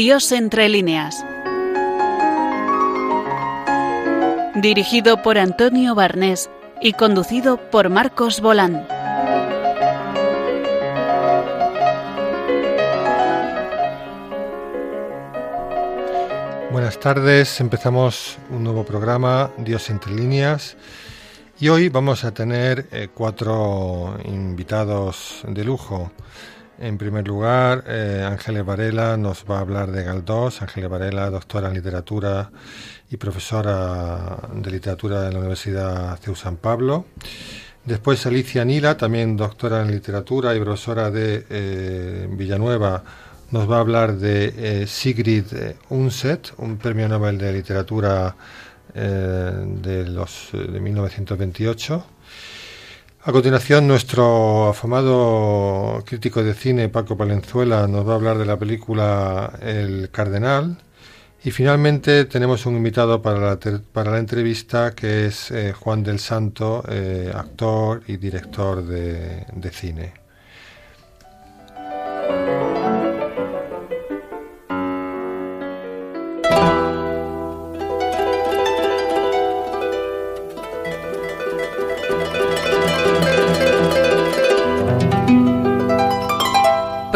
Dios entre líneas. Dirigido por Antonio Barnés y conducido por Marcos Bolán. Buenas tardes, empezamos un nuevo programa, Dios entre líneas, y hoy vamos a tener eh, cuatro invitados de lujo. En primer lugar, eh, Ángeles Varela nos va a hablar de Galdós. Ángeles Varela, doctora en literatura y profesora de literatura en la Universidad CEU San Pablo. Después Alicia Nila, también doctora en literatura y profesora de eh, Villanueva, nos va a hablar de eh, Sigrid Unset, un premio Nobel de literatura de, los, de 1928. A continuación, nuestro afamado crítico de cine, Paco Palenzuela, nos va a hablar de la película El Cardenal. Y finalmente tenemos un invitado para la, para la entrevista que es eh, Juan del Santo, eh, actor y director de cine.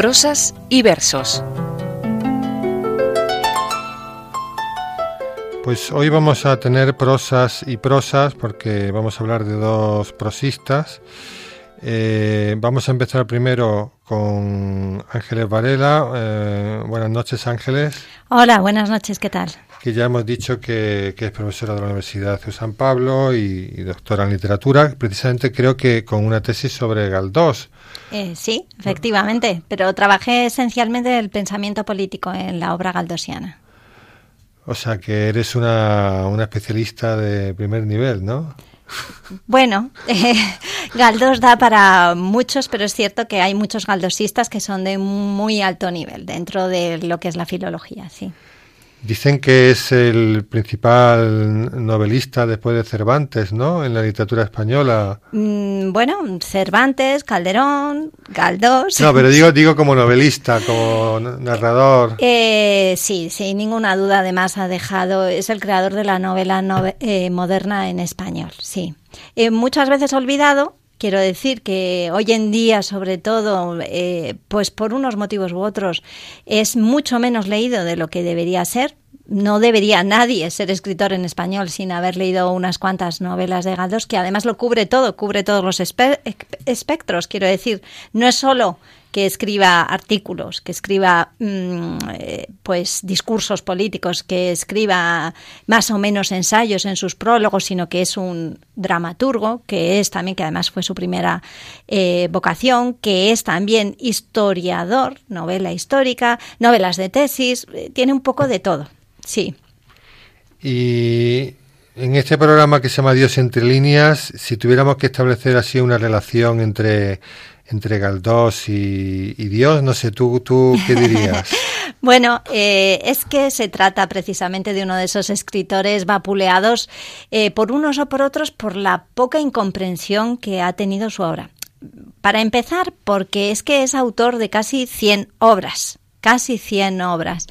Prosas y versos. Pues hoy vamos a tener prosas y prosas porque vamos a hablar de dos prosistas. Eh, vamos a empezar primero con Ángeles Varela. Eh, buenas noches, Ángeles. Hola, buenas noches, ¿qué tal? Que ya hemos dicho que, es profesora de la Universidad de San Pablo y, y, doctora en literatura, precisamente creo que con una tesis sobre Galdós. Eh, sí, efectivamente, pero trabajé esencialmente en el pensamiento político en la obra galdosiana. O sea que eres una, una especialista de primer nivel, ¿no? Bueno, eh, Galdós da para muchos, pero es cierto que hay muchos galdosistas que son de muy alto nivel dentro de lo que es la filología, sí. Dicen que es el principal novelista después de Cervantes, ¿no? En la literatura española. Mm, bueno, Cervantes, Calderón, Galdós. No, pero digo, digo como novelista, como narrador. Eh, sí, sin ninguna duda. Además ha dejado, es el creador de la novela eh, moderna en español. Sí, eh, muchas veces olvidado, Quiero decir que hoy en día, sobre todo, eh, pues por unos motivos u otros, es mucho menos leído de lo que debería ser. No debería nadie ser escritor en español sin haber leído unas cuantas novelas de Galdós, que además lo cubre todo, cubre todos los espectros. Quiero decir, no es solo que escriba artículos, que escriba mm, eh, pues discursos políticos, que escriba más o menos ensayos en sus prólogos, sino que es un dramaturgo, que es también, que además fue su primera eh, vocación, que es también historiador, novela histórica, novelas de tesis, eh, tiene un poco de todo, sí. Y en este programa que se llama Dios entre líneas, si tuviéramos que establecer así una relación entre entre Galdós y, Dios. No sé, ¿tú, tú qué dirías? bueno, eh, es que se trata precisamente de uno de esos escritores vapuleados eh, por unos o por otros por la poca incomprensión que ha tenido su obra. Para empezar, porque es que es autor de casi 100 obras casi 100 obras.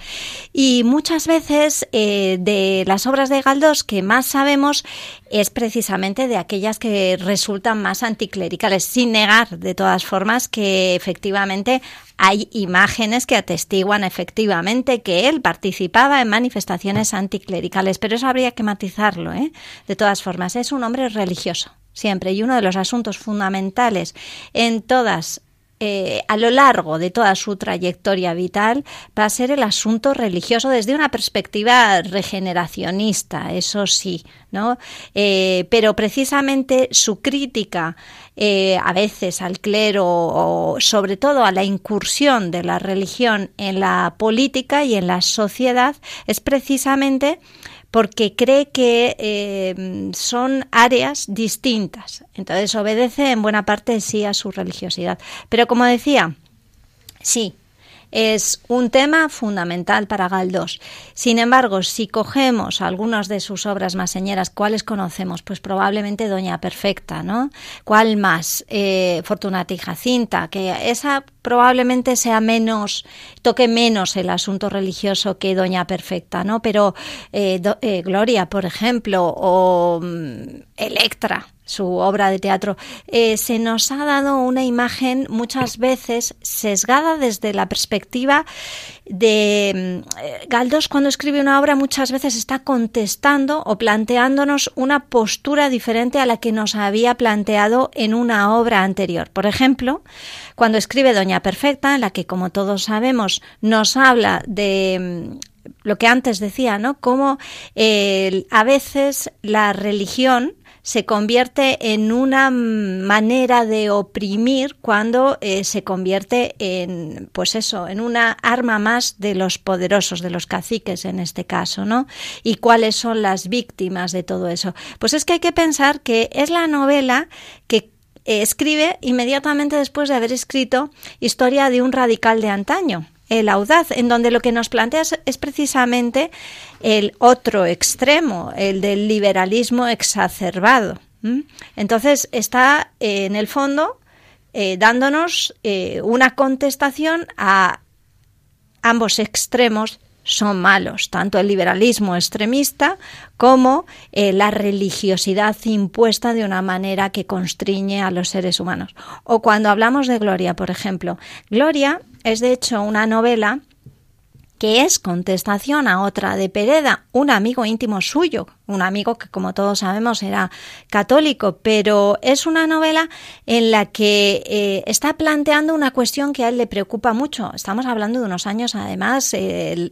Y muchas veces eh, de las obras de Galdós que más sabemos es precisamente de aquellas que resultan más anticlericales, sin negar de todas formas que efectivamente hay imágenes que atestiguan efectivamente que él participaba en manifestaciones anticlericales, pero eso habría que matizarlo, ¿eh? De todas formas, es un hombre religioso siempre y uno de los asuntos fundamentales en todas eh, a lo largo de toda su trayectoria vital va a ser el asunto religioso desde una perspectiva regeneracionista, eso sí, ¿no? Eh, pero precisamente su crítica eh, a veces al clero o sobre todo a la incursión de la religión en la política y en la sociedad es precisamente porque cree que eh, son áreas distintas. Entonces obedece en buena parte sí a su religiosidad. Pero como decía, sí, es un tema fundamental para Galdós. Sin embargo, si cogemos algunas de sus obras más señeras, ¿cuáles conocemos? Pues probablemente Doña Perfecta, ¿no? ¿Cuál más? Eh, Fortunata y Jacinta, que esa probablemente sea menos, toque menos el asunto religioso que Doña Perfecta, ¿no? Pero eh, eh, Gloria, por ejemplo, o mm, Electra, su obra de teatro, eh, se nos ha dado una imagen muchas veces sesgada desde la perspectiva de mm, Galdós cuando escribe una obra muchas veces está contestando o planteándonos una postura diferente a la que nos había planteado en una obra anterior. Por ejemplo, cuando escribe Doña Perfecta, en la que como todos sabemos nos habla de mm, lo que antes decía, ¿no? Cómo eh, a veces la religión se convierte en una manera de oprimir cuando eh, se convierte en, pues eso, en una arma más de los poderosos, de los caciques en este caso, ¿no? Y cuáles son las víctimas de todo eso. Pues es que hay que pensar que es la novela que eh, escribe inmediatamente después de haber escrito Historia de un radical de antaño el audaz, en donde lo que nos plantea es, precisamente el otro extremo, el del liberalismo exacerbado. Entonces está eh, en el fondo eh, dándonos eh, una contestación a ambos extremos son malos, tanto el liberalismo extremista como la religiosidad impuesta de una manera que constriñe a los seres humanos. O cuando hablamos de Gloria, por ejemplo, Gloria es de hecho una novela que es contestación a otra de Pereda, un amigo íntimo suyo, un amigo que como todos sabemos era católico, pero es una novela en la que eh, está planteando una cuestión que a él le preocupa mucho. Estamos hablando de unos años, además, eh,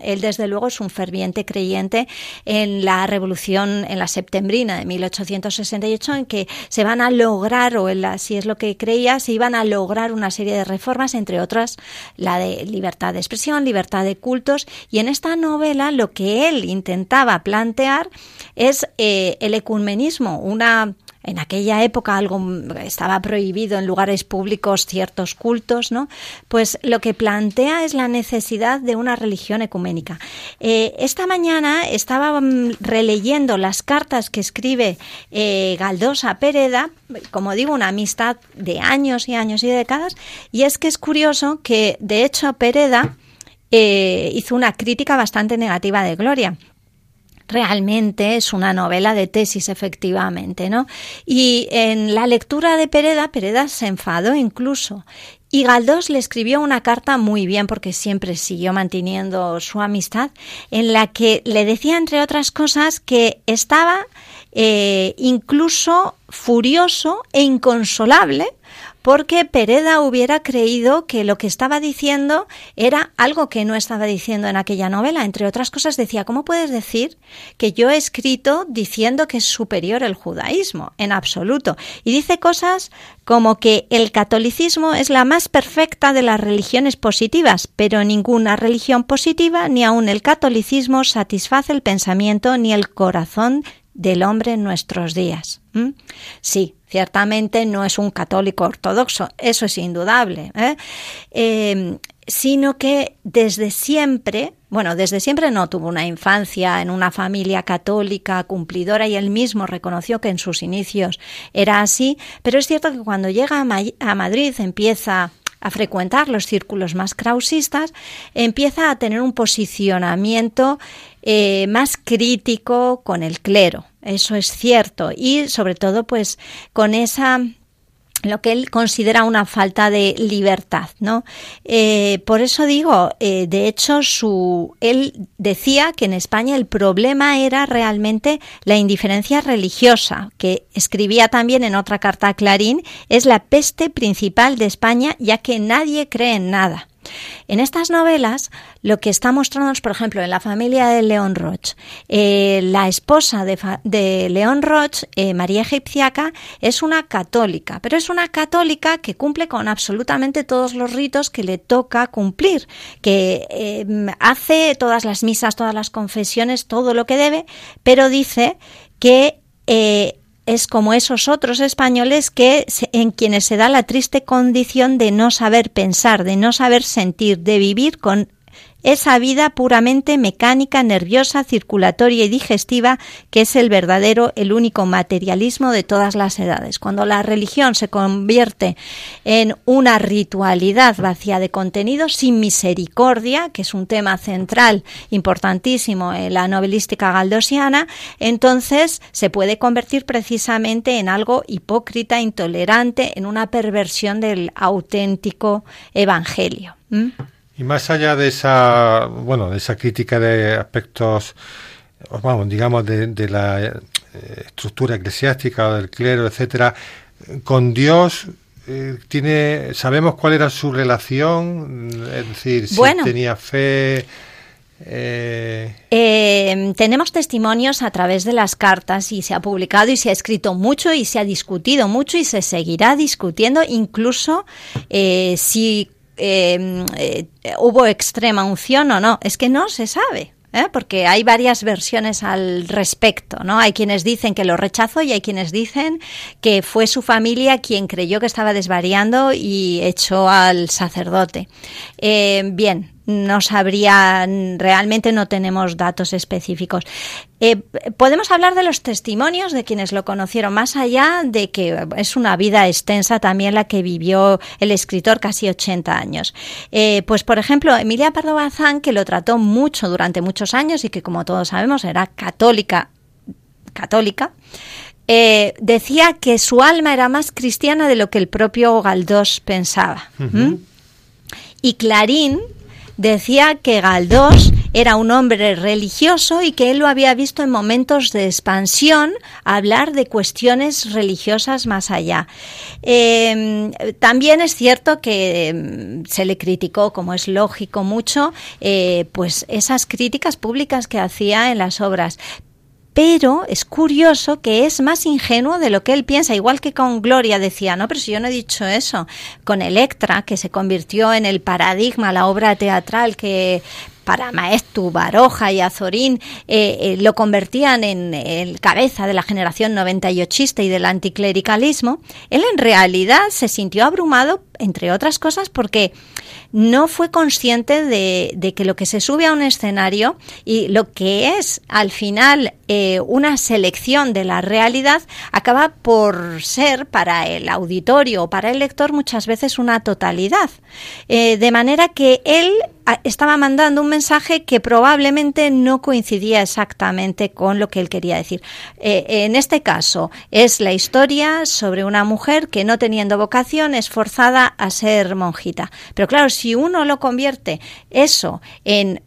él, desde luego es un ferviente creyente en la revolución, en la septembrina de 1868, en que se van a lograr, o en la, si es lo que creía, se iban a lograr una serie de reformas, entre otras la de libertad de expresión, libertad de cultos, y en esta novela lo que él intentaba plantear es eh, el ecumenismo, una en aquella época algo estaba prohibido en lugares públicos ciertos cultos, ¿no? Pues lo que plantea es la necesidad de una religión ecuménica. Eh, esta mañana estaba mm, releyendo las cartas que escribe eh, Galdosa Pereda, como digo, una amistad de años y años y décadas, y es que es curioso que, de hecho, Pereda hizo una crítica bastante negativa de Gloria realmente es una novela de tesis, efectivamente, ¿no? Y en la lectura de Pereda, Pereda se enfadó incluso. Y Galdós le escribió una carta muy bien porque siempre siguió manteniendo su amistad, en la que le decía, entre otras cosas, que estaba eh, incluso furioso e inconsolable porque Pereda hubiera creído que lo que estaba diciendo era algo que no estaba diciendo en aquella novela. Entre otras cosas decía, ¿cómo puedes decir que yo he escrito diciendo que es superior el judaísmo? En absoluto. Y dice cosas como que el catolicismo es la más perfecta de las religiones positivas, pero ninguna religión positiva, ni aun el catolicismo, satisface el pensamiento ni el corazón del hombre en nuestros días. Sí, ciertamente no es un católico ortodoxo, eso es indudable, ¿eh? Em, sino que desde siempre, bueno, desde siempre no tuvo una infancia en una familia católica cumplidora y él mismo reconoció que en sus inicios era así, pero es cierto que cuando llega a, Madrid empieza a frecuentar los círculos más krausistas, empieza a tener un posicionamiento eh, más crítico con el clero. Eso es cierto. Y sobre todo, pues, con esa lo que él considera una falta de libertad, ¿no? Eh, por eso digo, eh, de hecho, su, él decía que en España el problema era realmente la indiferencia religiosa, que escribía también en otra carta a Clarín, es la peste principal de España, ya que nadie cree en nada. En estas novelas, lo que está mostrándonos, por ejemplo, en la familia de León Roch, eh, la esposa de, León Roch, eh, María Egipciaca, es una católica, pero es una católica que cumple con absolutamente todos los ritos que le toca cumplir, que eh, hace todas las misas, todas las confesiones, todo lo que debe, pero dice que es como esos otros españoles que en quienes se da la triste condición de no saber pensar, de no saber sentir, de vivir con esa vida puramente mecánica, nerviosa, circulatoria y digestiva que es el verdadero, el único materialismo de todas las edades. Cuando la religión se convierte en una ritualidad vacía de contenido, sin misericordia, que es un tema central importantísimo en la novelística galdosiana, entonces se puede convertir precisamente en algo hipócrita, intolerante, en una perversión del auténtico evangelio. Y más allá de esa, bueno, de esa crítica de aspectos, vamos, digamos, de, la eh, estructura eclesiástica o del clero, etcétera, con Dios eh, tiene, sabemos cuál era su relación, es decir, si tenía fe. Eh... tenemos testimonios a través de las cartas y se ha publicado y se ha escrito mucho y se ha discutido mucho y se seguirá discutiendo incluso si Em, eh, hubo extrema unción o no. Es que no se sabe. ¿eh? porque hay varias versiones al respecto, ¿no? Hay quienes dicen que lo rechazó y hay quienes dicen que fue su familia quien creyó que estaba desvariando y echó al sacerdote. Eh, bien, no sabría, realmente no tenemos datos específicos. Eh, podemos hablar de los testimonios de quienes lo conocieron, más allá de que es una vida extensa también la que vivió el escritor, casi 80 años. Eh, pues, por ejemplo, Emilia Pardo Bazán, que lo trató mucho durante muchos años y que, como todos sabemos, era católica, católica, eh, decía que su alma era más cristiana de lo que el propio Galdós pensaba. Y Clarín, decía que Galdós era un hombre religioso y que él lo había visto en momentos de expansión hablar de cuestiones religiosas más allá. Em, también es cierto que em, se le criticó, como es lógico mucho, eh, pues esas críticas públicas que hacía en las obras, pero es curioso que es más ingenuo de lo que él piensa, igual que con Gloria decía, no, pero si yo no he dicho eso, con Electra, que se convirtió en el paradigma, la obra teatral que para Maestu, Baroja y Azorín eh, eh, lo convertían en el cabeza de la generación 98 y del anticlericalismo, él en realidad se sintió abrumado, entre otras cosas, porque no fue consciente de, que lo que se sube a un escenario y lo que es al final eh, una selección de la realidad acaba por ser para el auditorio o para el lector muchas veces una totalidad. de manera que él estaba mandando un mensaje que probablemente no coincidía exactamente con lo que él quería decir. Eh, en este caso es la historia sobre una mujer que no teniendo vocación es forzada a ser monjita. Pero claro, si uno lo convierte eso en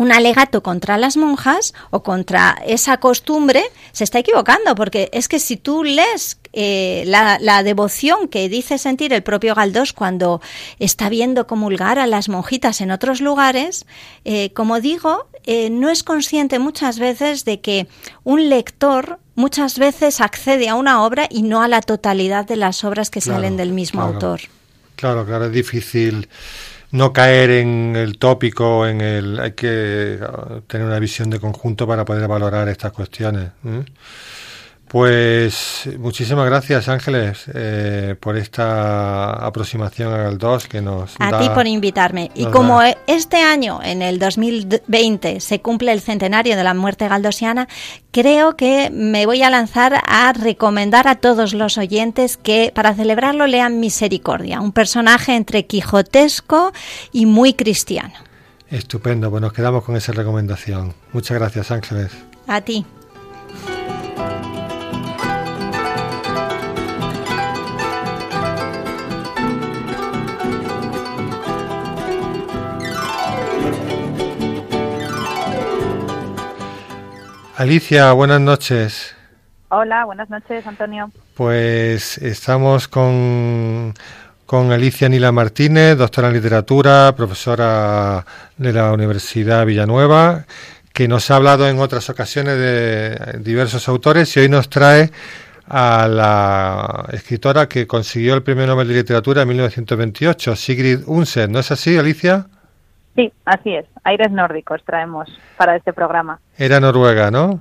un alegato contra las monjas o contra esa costumbre, se está equivocando, porque es que si tú lees eh, la, devoción que dice sentir el propio Galdós cuando está viendo comulgar a las monjitas en otros lugares, eh, como digo, eh, no es consciente muchas veces de que un lector muchas veces accede a una obra y no a la totalidad de las obras que salen del mismo autor. Claro, claro, es difícil no caer en el tópico, en el hay que tener una visión de conjunto para poder valorar estas cuestiones. Pues muchísimas gracias Ángeles eh, por esta aproximación a Galdós que nos a ti por invitarme. Y como este año en el 2020 se cumple el centenario de la muerte galdosiana creo que me voy a lanzar a recomendar a todos los oyentes que para celebrarlo lean Misericordia un personaje entre quijotesco y muy cristiano. Estupendo pues nos quedamos con esa recomendación. Muchas gracias Ángeles. A ti Alicia, buenas noches. Hola, buenas noches, Antonio. Pues estamos con, con Alicia Nila Martínez, doctora en literatura, profesora de la Universidad Villanueva, que nos ha hablado en otras ocasiones de diversos autores y hoy nos trae a la escritora que consiguió el Premio Nobel de Literatura en 1928, Sigrid Undsen. ¿No es así, Alicia? Sí, así es. Aires nórdicos traemos para este programa. Era noruega, ¿no?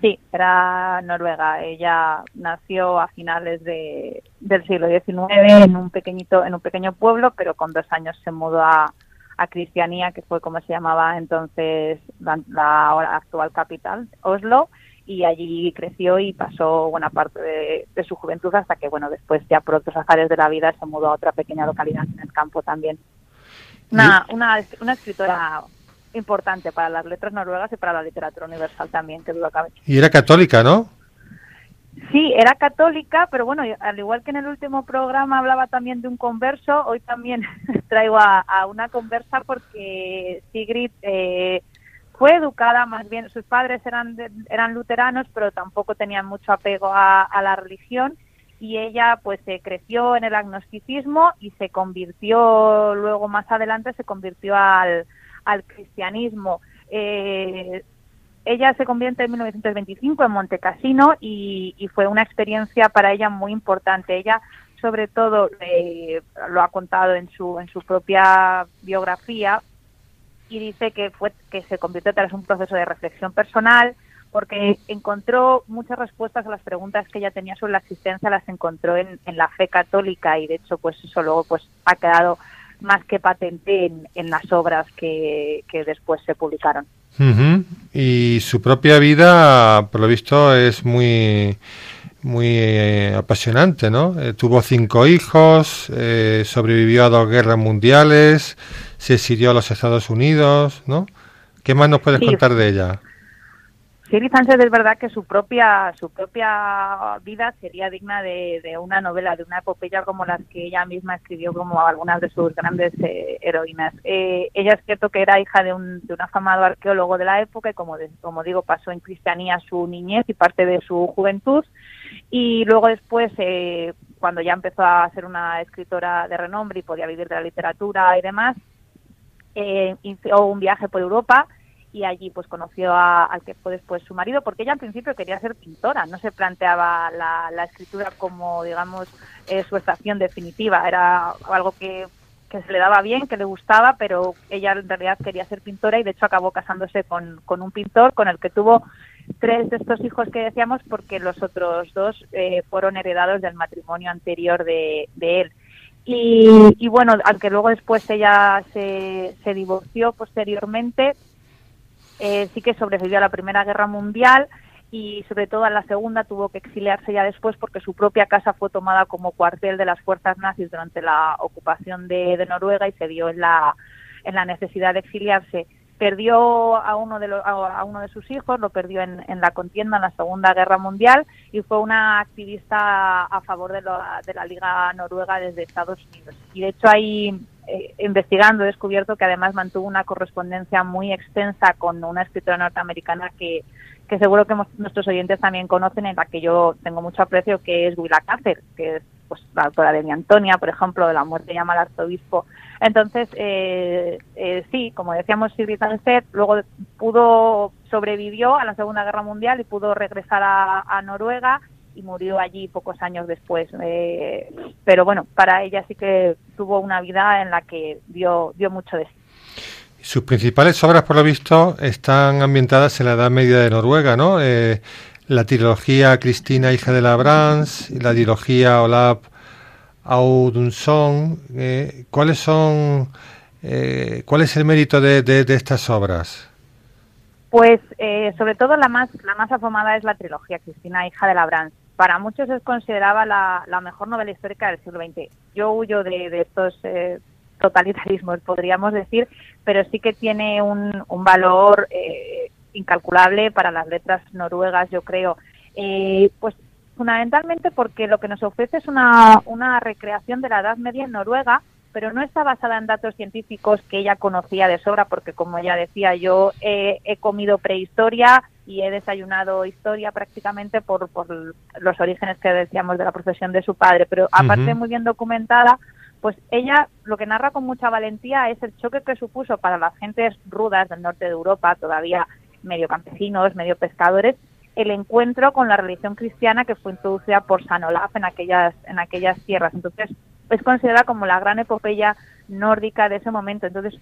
Sí, era noruega. Ella nació a finales del siglo XIX en un pequeñito, en un pequeño pueblo, pero con dos años se mudó a, a Cristianía, que fue como se llamaba entonces la, ahora actual capital, Oslo, y allí creció y pasó buena parte de, su juventud hasta que, bueno, después ya por otros azares de la vida se mudó a otra pequeña localidad en el campo también. Una, una, una escritora importante para las letras noruegas y para la literatura universal también, que duda cabe. Y era católica, ¿no? Sí, era católica, pero bueno, al igual que en el último programa hablaba también de un converso, hoy también traigo a, una conversa porque Sigrid eh, fue educada, más bien sus padres eran, eran luteranos, pero tampoco tenían mucho apego a, la religión y ella pues se creció en el agnosticismo y se convirtió luego más adelante se convirtió al, al cristianismo. Eh, ella se convierte en 1925 en Montecassino y, y fue una experiencia para ella muy importante. Ella, sobre todo, lo ha contado en su, en su propia biografía y dice que, fue, que se convirtió tras un proceso de reflexión personal porque encontró muchas respuestas a las preguntas que ella tenía sobre la existencia, las encontró en, en la fe católica y de hecho pues eso luego pues ha quedado más que patente en, en las obras que, que después se publicaron. Y su propia vida, por lo visto, es muy muy eh, apasionante, ¿no? Eh, tuvo cinco hijos, eh, sobrevivió a dos guerras mundiales, se exilió a los Estados Unidos, ¿no? ¿Qué más nos puedes contar de ella? Siri es verdad que su propia su propia vida sería digna de, una novela, de una epopeya como las que ella misma escribió como algunas de sus grandes eh, heroínas. Eh, ella es cierto que era hija de un, de un afamado arqueólogo de la época y como, como digo pasó en cristianía su niñez y parte de su juventud y luego después eh, cuando ya empezó a ser una escritora de renombre y podía vivir de la literatura y demás, hizo un viaje por Europa y allí pues conoció al que fue después su marido, porque ella al principio quería ser pintora, no se planteaba la, escritura como, digamos, eh, su estación definitiva, era algo que, que, se le daba bien, que le gustaba, pero ella en realidad quería ser pintora y de hecho acabó casándose con, con un pintor con el que tuvo tres de estos hijos que decíamos, porque los otros dos eh, fueron heredados del matrimonio anterior de, de él. Y, y, bueno, aunque luego después ella se, se divorció posteriormente, eh, sí que sobrevivió a la Primera Guerra Mundial y sobre todo a la Segunda tuvo que exiliarse ya después porque su propia casa fue tomada como cuartel de las fuerzas nazis durante la ocupación de, Noruega y se vio en la, en la necesidad de exiliarse. Perdió a uno de, a uno de sus hijos, lo perdió en, en, la contienda en la Segunda Guerra Mundial y fue una activista a favor de, de la Liga Noruega desde Estados Unidos. Y de hecho hay eh, investigando he descubierto que además mantuvo una correspondencia muy extensa con una escritora norteamericana que, que seguro que nuestros oyentes también conocen, en la que yo tengo mucho aprecio, que es Willa Cather, que es pues, la autora de Mi Antonia, por ejemplo, de La muerte llama al arzobispo. Entonces, eh, eh, sí, como decíamos, Sigrid Tanset luego pudo, sobrevivió a la Segunda Guerra Mundial y pudo regresar a Noruega y murió allí pocos años después. Eh, pero bueno, para ella sí que tuvo una vida en la que dio, dio mucho de sí. Sus principales obras, por lo visto, están ambientadas en la Edad Media de Noruega, ¿no? Eh, la trilogía Cristina, hija de la Brans, y la trilogía Olaf Audunsson. Eh, ¿Cuáles son, cuál es el mérito de, de, estas obras? Pues sobre todo la más la más afamada es la trilogía Cristina, hija de la Brans para muchos es consideraba la, mejor novela histórica del siglo XX. Yo huyo de, estos eh, totalitarismos, podríamos decir, pero sí que tiene un, valor eh, incalculable para las letras noruegas, yo creo. Eh, pues fundamentalmente porque lo que nos ofrece es una, una recreación de la Edad Media en Noruega, pero no está basada en datos científicos que ella conocía de sobra, porque como ya decía, yo he comido prehistoria, y he desayunado historia prácticamente por, por los orígenes que decíamos de la profesión de su padre, pero aparte muy bien documentada, pues ella lo que narra con mucha valentía es el choque que supuso para las gentes rudas del norte de Europa, todavía medio campesinos, medio pescadores, el encuentro con la religión cristiana que fue introducida por San Olaf en aquellas, en aquellas tierras. Entonces, es considerada como la gran epopeya nórdica de ese momento. Entonces,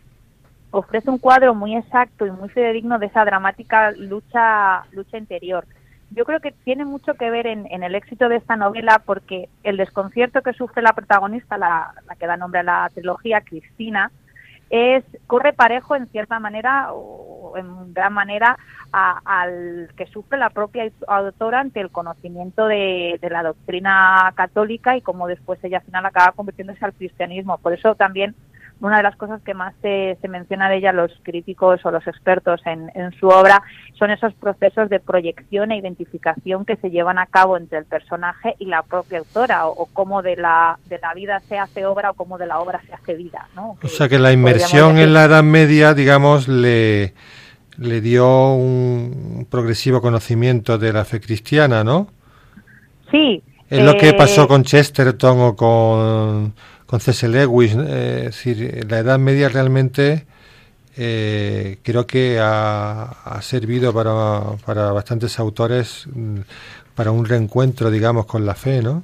ofrece un cuadro muy exacto y muy fidedigno de esa dramática lucha, lucha interior. Yo creo que tiene mucho que ver en, el éxito de esta novela porque el desconcierto que sufre la protagonista, la, que da nombre a la trilogía, Cristina, es corre parejo en cierta manera o en gran manera al que sufre la propia autora ante el conocimiento de, la doctrina católica y cómo después ella al final acaba convirtiéndose al cristianismo. Por eso también una de las cosas que más se, menciona de ella los críticos o los expertos en, su obra son esos procesos de proyección e identificación que se llevan a cabo entre el personaje y la propia autora, o, cómo de la, de la vida se hace obra o cómo de la obra se hace vida. ¿no? o sea que la inmersión en la Edad Media, digamos, le, le dio un progresivo conocimiento de la fe cristiana, ¿no? Sí. Es lo que pasó eh, con Chesterton o con con C.S. Lewis. Eh, es decir, la Edad Media realmente eh, creo que ha, servido para, para, bastantes autores mm, para un reencuentro, digamos, con la fe, ¿no?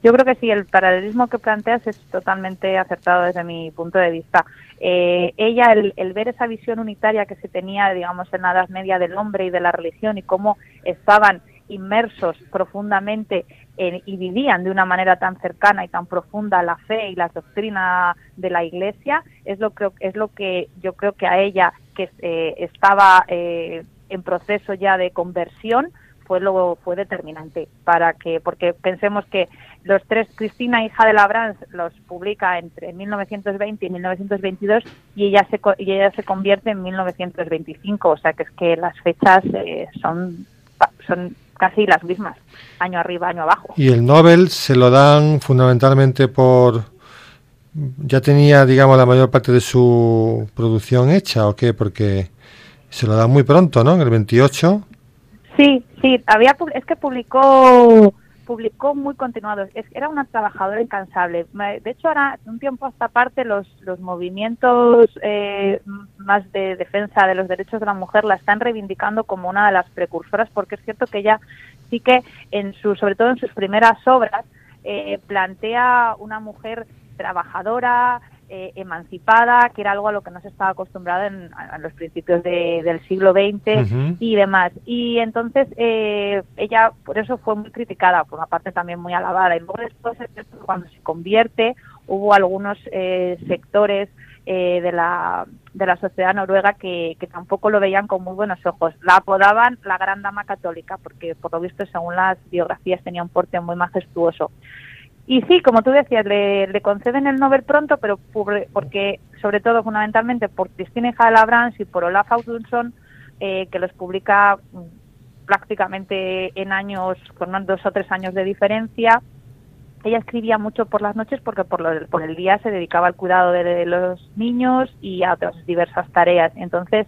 Yo creo que sí, el paralelismo que planteas es totalmente acertado desde mi punto de vista. Eh, ella, el, el, ver esa visión unitaria que se tenía, digamos, en la Edad Media del hombre y de la religión y cómo estaban inmersos profundamente y vivían de una manera tan cercana y tan profunda la fe y la doctrina de la Iglesia, es lo, que, es lo que yo creo que a ella, que eh, estaba eh, en proceso ya de conversión, fue luego fue determinante para que porque pensemos que los tres Cristina hija de Labrans los publica entre 1920 y 1922 y ella se y ella se convierte en 1925 o sea que es que las fechas eh, son son casi las mismas, año arriba, año abajo. Y el Nobel se lo dan fundamentalmente por... ¿Ya tenía, digamos, la mayor parte de su producción hecha o qué? Porque se lo dan muy pronto, ¿no? En el 28. Sí, sí, había, es que publicó publicó muy continuado. era una trabajadora incansable. De hecho, ahora, un tiempo a esta parte, los, los movimientos eh, más de defensa de los derechos de la mujer la están reivindicando como una de las precursoras, porque es cierto que ella sí que, en su, sobre todo en sus primeras obras, eh, plantea una mujer trabajadora, eh, emancipada, que era algo a lo que no se estaba acostumbrado en, los principios del siglo XX y demás. Y entonces eh, ella por eso fue muy criticada, por una parte también muy alabada. Y luego después, cuando se convierte, hubo algunos eh, sectores de, la, de la sociedad noruega que, que, tampoco lo veían con muy buenos ojos. La apodaban la gran dama católica, porque por lo visto, según las biografías, tenía un porte muy majestuoso. Y sí, como tú decías, le, conceden el Nobel pronto, pero porque, sobre todo, fundamentalmente, por Cristina hija de y por Olaf Audunson, eh, que los publica mm, prácticamente en años, con dos o tres años de diferencia. Ella escribía mucho por las noches porque por, por el día se dedicaba al cuidado de los niños y a otras diversas tareas. Entonces,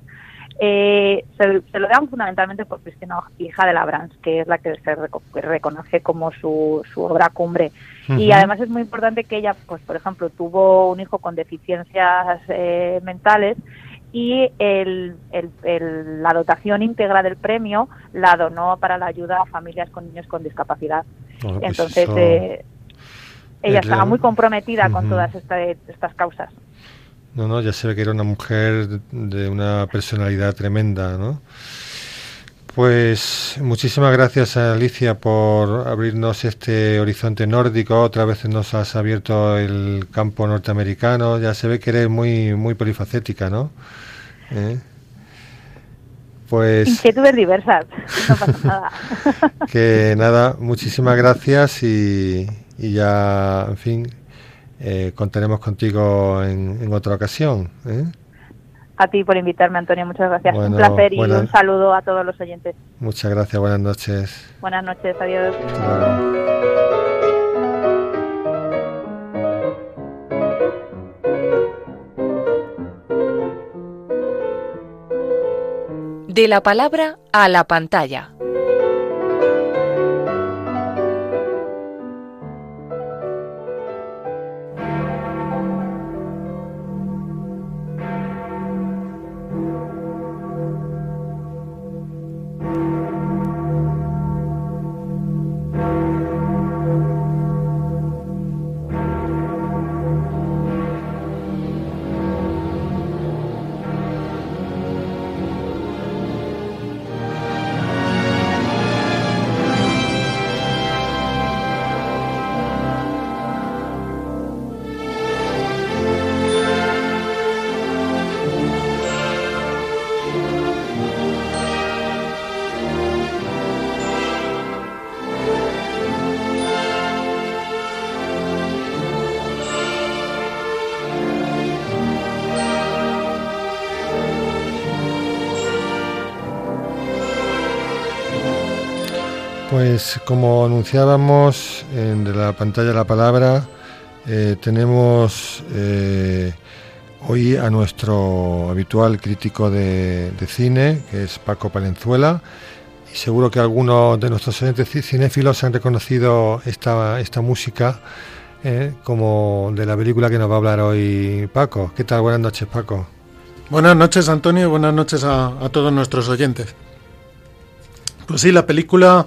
eh, se, lo dan fundamentalmente por Cristina, hija de Labrans, que es la que se reconoce como su, su obra cumbre. Y además es muy importante que ella, pues por ejemplo, tuvo un hijo con deficiencias eh, mentales y el, el, la dotación íntegra del premio la donó para la ayuda a familias con niños con discapacidad. Pues Entonces, eh, ella estaba muy comprometida con todas estas causas. No, no, ya se ve que era una mujer de una personalidad tremenda, ¿no? Pues muchísimas gracias Alicia por abrirnos este horizonte nórdico. Otra vez nos has abierto el campo norteamericano. Ya se ve que eres muy muy polifacética, ¿no? ¿Eh? Pues inquietudes diversas. No pasa nada. que nada, muchísimas gracias y, y ya, en fin, eh, contaremos contigo en, otra ocasión. ¿eh? A ti por invitarme, Antonio. Muchas gracias. un placer y un saludo a todos los oyentes. Muchas gracias. Buenas noches. Buenas noches. Adiós. De la palabra a la pantalla. Pues como anunciábamos en la pantalla la palabra, eh, tenemos eh, hoy a nuestro habitual crítico de, cine, que es Paco Palenzuela, y seguro que algunos de nuestros oyentes cinéfilos han reconocido esta, esta música eh, como de la película que nos va a hablar hoy Paco. ¿Qué tal? Buenas noches, Paco. Buenas noches, Antonio, y buenas noches a, todos nuestros oyentes. Pues sí, la película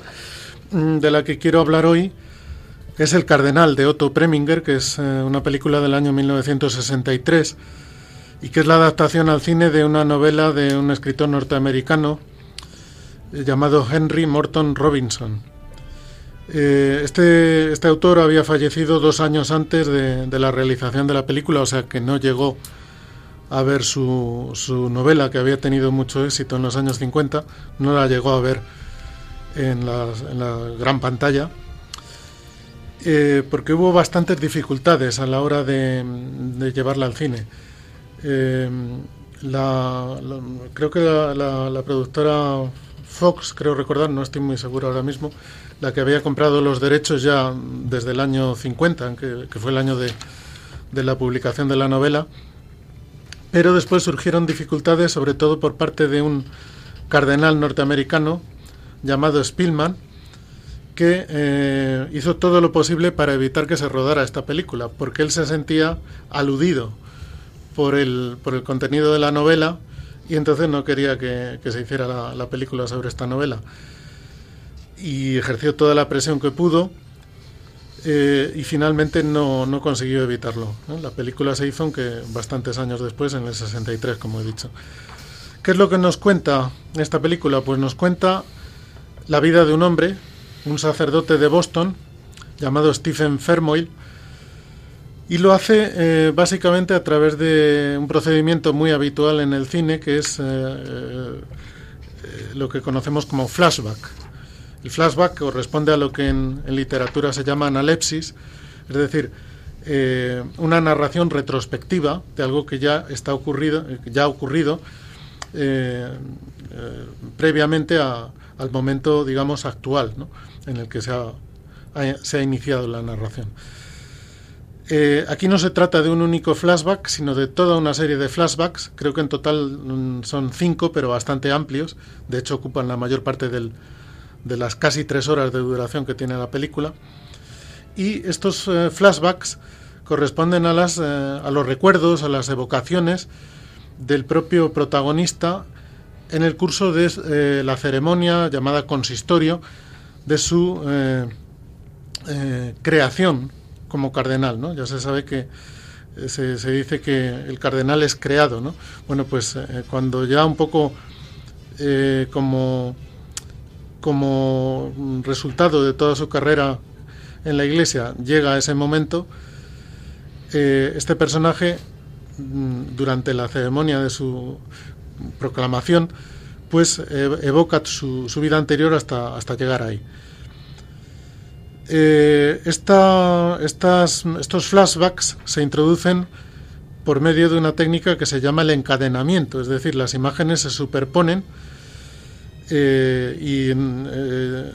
de la que quiero hablar hoy es El Cardenal de Otto Preminger, que es eh, una película del año 1963 y que es la adaptación al cine de una novela de un escritor norteamericano llamado Henry Morton Robinson. Eh, este, este, autor había fallecido dos años antes de, de, la realización de la película, o sea que no llegó a ver su, su, novela, que había tenido mucho éxito en los años 50, no la llegó a ver en la, gran pantalla, eh, porque hubo bastantes dificultades a la hora de, llevarla al cine. Eh, creo que la, productora Fox, creo recordar, no estoy muy seguro ahora mismo, la que había comprado los derechos ya desde el año 50, que, que fue el año de, de la publicación de la novela, pero después surgieron dificultades, sobre todo por parte de un cardenal norteamericano llamado Spielman, que eh, hizo todo lo posible para evitar que se rodara esta película, porque él se sentía aludido por el, por el contenido de la novela y entonces no quería que, se hiciera la, película sobre esta novela. Y ejerció toda la presión que pudo eh, y finalmente no, no consiguió evitarlo. La película se hizo, aunque bastantes años después, en el 63, como he dicho. ¿Qué es lo que nos cuenta esta película? Pues nos cuenta la vida de un hombre, un sacerdote de Boston, llamado Stephen Fermoil, y lo hace eh, básicamente a través de un procedimiento muy habitual en el cine, que es eh, lo que conocemos como flashback. El flashback corresponde a lo que en, literatura se llama analepsis, es decir, eh, una narración retrospectiva de algo que ya está ocurrido, ya ha ocurrido eh, eh, previamente al momento, digamos, actual, en el que se ha, se ha iniciado la narración. aquí no se trata de un único flashback, sino de toda una serie de flashbacks. Creo que en total mm, son cinco, pero bastante amplios. De hecho, ocupan la mayor parte del, de las casi tres horas de duración que tiene la película. Y estos eh, flashbacks corresponden a, las, eh, a los recuerdos, a las evocaciones del propio protagonista en el curso de eh, la ceremonia llamada consistorio de su creación como cardenal. Ya se sabe que se, dice que el cardenal es creado. ¿no? Bueno, pues cuando ya un poco como como resultado de toda su carrera en la iglesia llega a ese momento, eh, este personaje, mm, durante la ceremonia de su proclamación, pues evoca su, vida anterior hasta, hasta llegar ahí. Eh, estas, estos flashbacks se introducen por medio de una técnica que se llama el encadenamiento, es decir, las imágenes se superponen eh, y eh,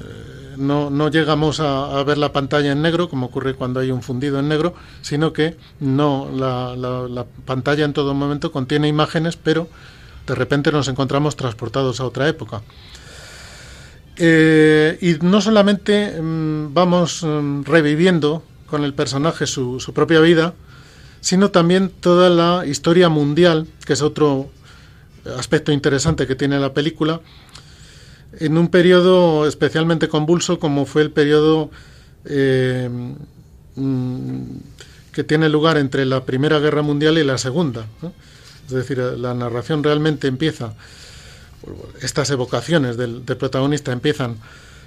no, llegamos a, ver la pantalla en negro, como ocurre cuando hay un fundido en negro, sino que no la, pantalla en todo momento contiene imágenes, pero de repente nos encontramos transportados a otra época. Eh, y no solamente mm, vamos mm, reviviendo con el personaje su, propia vida, sino también toda la historia mundial, que es otro aspecto interesante que tiene la película, en un periodo especialmente convulso como fue el periodo eh, mm, que tiene lugar entre la Primera Guerra Mundial y la Segunda. Es decir, la narración realmente empieza, estas evocaciones del, protagonista empiezan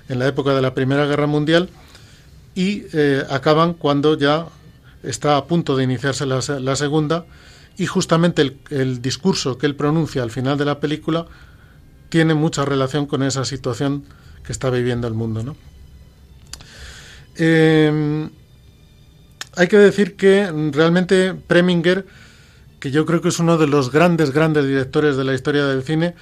en la época de la Primera Guerra Mundial y eh, acaban cuando ya está a punto de iniciarse la, Segunda y justamente el, discurso que él pronuncia al final de la película tiene mucha relación con esa situación que está viviendo el mundo. ¿no? Em, hay que decir que realmente Preminger, que yo creo que es uno de los grandes, grandes directores de la historia del cine.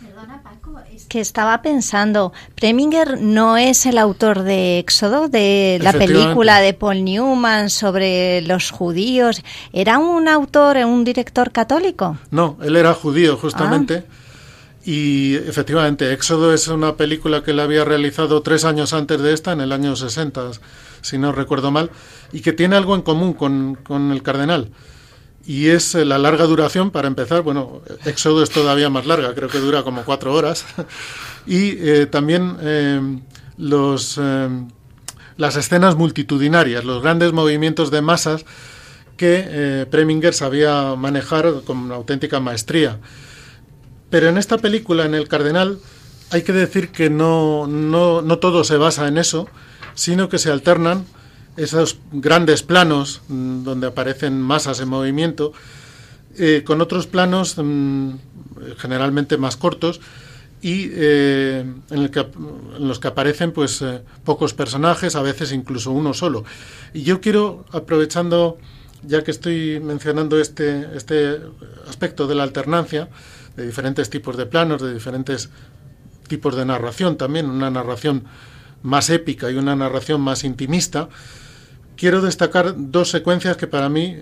Perdona, Paco, es que estaba pensando, Preminger no es el autor de Éxodo, de la película de Paul Newman sobre los judíos. ¿Era un autor, un director católico? No, él era judío justamente. Ah. Y efectivamente, Éxodo es una película que él había realizado tres años antes de esta, en el año 60, si no recuerdo mal, y que tiene algo en común con, con el cardenal. Y es eh, la larga duración, para empezar, bueno, Éxodo es todavía más larga, creo que dura como cuatro horas. y eh, también eh, los, las escenas multitudinarias, los grandes movimientos de masas que Preminger sabía manejar con una auténtica maestría. Pero en esta película, en El Cardenal, hay que decir que no, no, no todo se basa en eso, sino que se alternan esos grandes planos mm, donde aparecen masas en movimiento, eh, con otros planos mm, generalmente más cortos y eh, en, los que aparecen pues eh, pocos personajes, a veces incluso uno solo. Y yo quiero, aprovechando, ya que estoy mencionando este, este aspecto de la alternancia, de diferentes tipos de planos, de diferentes tipos de narración también, una narración más épica y una narración más intimista, quiero destacar dos secuencias que para mí,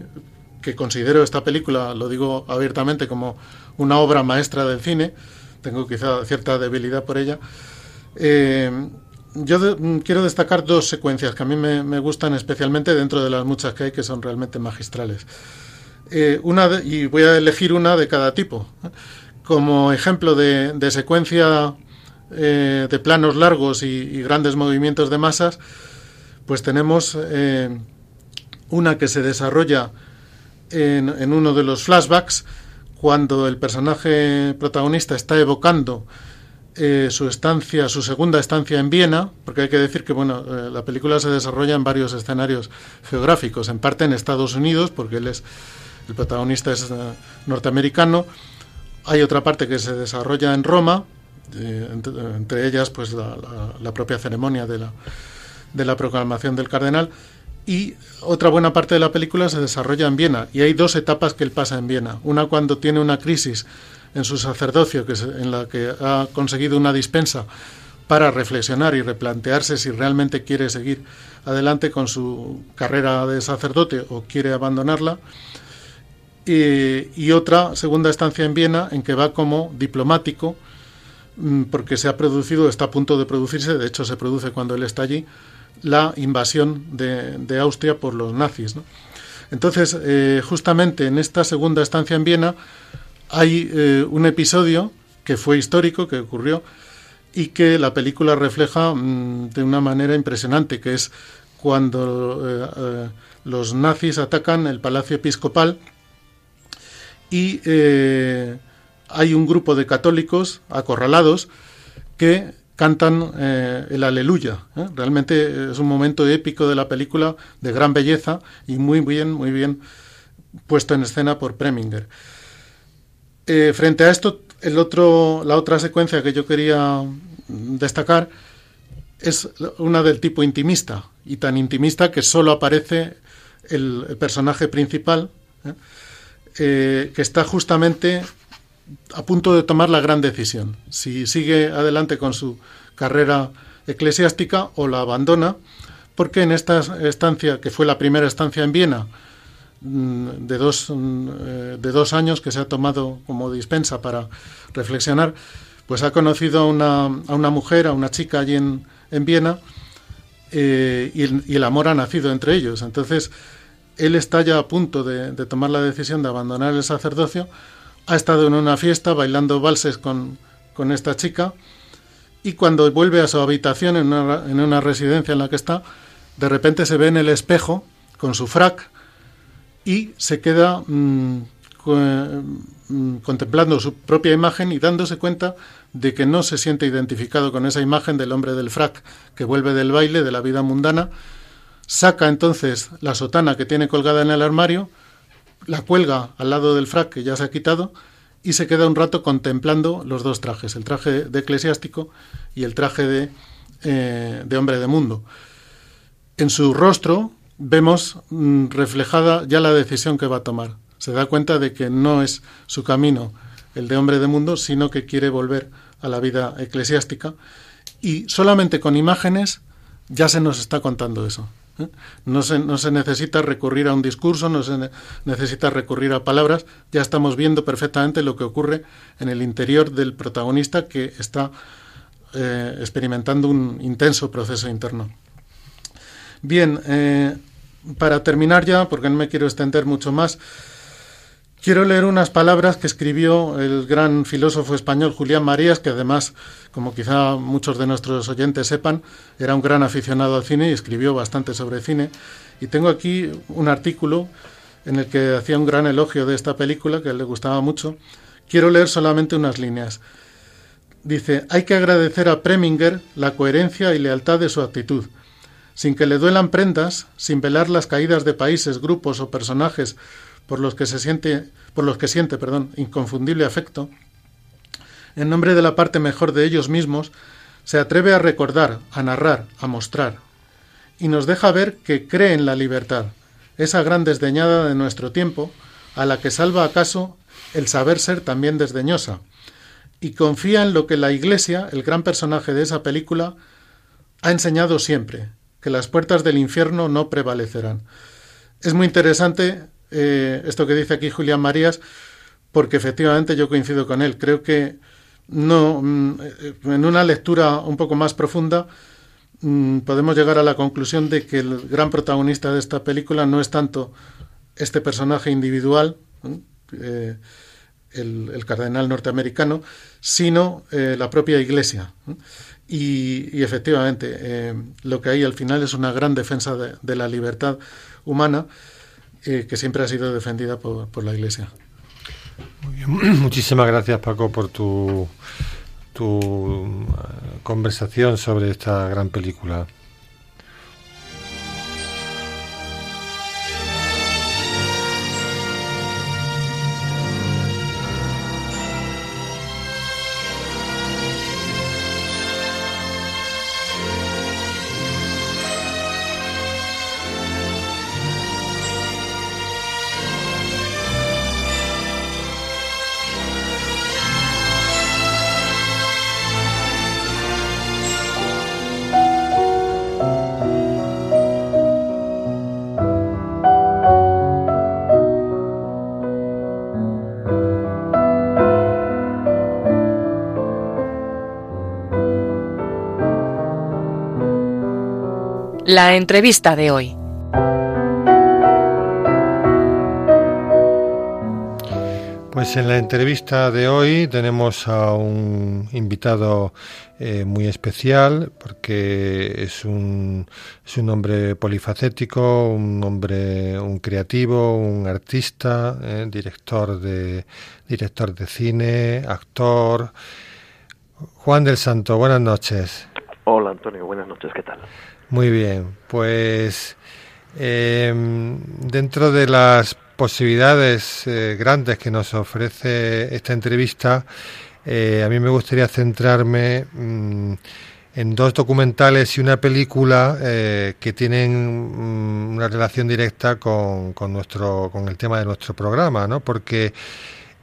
que considero esta película, lo digo abiertamente, como una obra maestra del cine, tengo quizá cierta debilidad por ella, eh, yo quiero destacar dos secuencias que a mí me, gustan especialmente dentro de las muchas que hay que son realmente magistrales. Eh, una y voy a elegir una de cada tipo. Como ejemplo de, secuencia eh, de planos largos y, grandes movimientos de masas, pues tenemos eh, una que se desarrolla en, uno de los flashbacks cuando el personaje protagonista está evocando su estancia, su segunda estancia en Viena, porque hay que decir que bueno, la película se desarrolla en varios escenarios geográficos, en parte en Estados Unidos, porque él es el protagonista es eh, norteamericano. Hay otra parte que se desarrolla en Roma, eh, entre, ellas pues la, propia ceremonia de la, de la proclamación del cardenal. Y otra buena parte de la película se desarrolla en Viena. Y hay dos etapas que él pasa en Viena. Una cuando tiene una crisis en su sacerdocio, que en la que ha conseguido una dispensa para reflexionar y replantearse si realmente quiere seguir adelante con su carrera de sacerdote o quiere abandonarla y otra segunda estancia en Viena en que va como diplomático mm, porque se ha producido, está a punto de producirse, de hecho se produce cuando él está allí, la invasión de, Austria por los nazis. Entonces, eh, justamente en esta segunda estancia en Viena hay eh, un episodio que fue histórico, que ocurrió, y que la película refleja mm, de una manera impresionante, que es cuando eh, los nazis atacan el palacio episcopal y hay un grupo de católicos acorralados que cantan eh, el aleluya. ¿eh? Realmente es un momento épico de la película, de gran belleza y muy bien, muy bien puesto en escena por Preminger. frente a esto, el otro, la otra secuencia que yo quería destacar es una del tipo intimista, y tan intimista que solo aparece el, personaje principal, eh, que está justamente a punto de tomar la gran decisión. Si sigue adelante con su carrera eclesiástica o la abandona, porque en esta estancia, que fue la primera estancia en Viena, mm, de dos, mm, eh, de dos años que se ha tomado como dispensa para reflexionar, pues ha conocido a una, a una mujer, a una chica allí en, en Viena, eh, y, el, y, el, amor ha nacido entre ellos. Entonces, él está ya a punto de, tomar la decisión de abandonar el sacerdocio, ha estado en una fiesta bailando valses con, esta chica y cuando vuelve a su habitación en una, residencia en la que está, de repente se ve en el espejo con su frac y se queda mm, mm, contemplando su propia imagen y dándose cuenta de que no se siente identificado con esa imagen del hombre del frac que vuelve del baile, de la vida mundana, saca entonces la sotana que tiene colgada en el armario, la cuelga al lado del frac que ya se ha quitado y se queda un rato contemplando los dos trajes, el traje de eclesiástico y el traje de, eh, de hombre de mundo. En su rostro vemos mm, reflejada ya la decisión que va a tomar. Se da cuenta de que no es su camino el de hombre de mundo, sino que quiere volver a la vida eclesiástica y solamente con imágenes ya se nos está contando eso. ¿Eh? No, se, no se necesita recurrir a un discurso, no se necesita recurrir a palabras, ya estamos viendo perfectamente lo que ocurre en el interior del protagonista que está eh, experimentando un intenso proceso interno. Bien, eh, para terminar ya, porque no me quiero extender mucho más, Quiero leer unas palabras que escribió el gran filósofo español Julián Marías, que además, como quizá muchos de nuestros oyentes sepan, era un gran aficionado al cine y escribió bastante sobre cine. Y tengo aquí un artículo en el que hacía un gran elogio de esta película, que él le gustaba mucho. Quiero leer solamente unas líneas. Dice, hay que agradecer a Preminger la coherencia y lealtad de su actitud. Sin que le duelan prendas, sin velar las caídas de países, grupos o personajes por los que se siente, por los que siente, perdón, inconfundible afecto, en nombre de la parte mejor de ellos mismos, se atreve a recordar, a narrar, a mostrar, y nos deja ver que cree en la libertad, esa gran desdeñada de nuestro tiempo, a la que salva acaso el saber ser también desdeñosa, y confía en lo que la Iglesia, el gran personaje de esa película, ha enseñado siempre, que las puertas del infierno no prevalecerán. Es muy interesante eh, esto que dice aquí Julián Marías, porque efectivamente yo coincido con él. Creo que no, mm, eh, en una lectura un poco más profunda mm, podemos llegar a la conclusión de que el gran protagonista de esta película no es tanto este personaje individual, eh, el, cardenal norteamericano, sino la propia Iglesia. Y, efectivamente, lo que hay al final es una gran defensa de la libertad humana eh, que siempre ha sido defendida por, por la Iglesia. Muchísimas gracias Paco por tu, tu eh, conversación sobre esta gran película. La entrevista de hoy. Pues en la entrevista de hoy tenemos a un invitado eh, muy especial porque es un, es un hombre polifacético, un hombre, un creativo, un artista, eh, director, de, director de cine, actor. Juan del Santo, buenas noches. Hola Antonio, buenas noches, ¿qué tal? Muy bien, pues em, dentro de las posibilidades eh, grandes que nos ofrece esta entrevista, eh, a mí me gustaría centrarme mm, en dos documentales y una película eh, que tienen mm, una relación directa con, con, nuestro, con el tema de nuestro programa, ¿no? Porque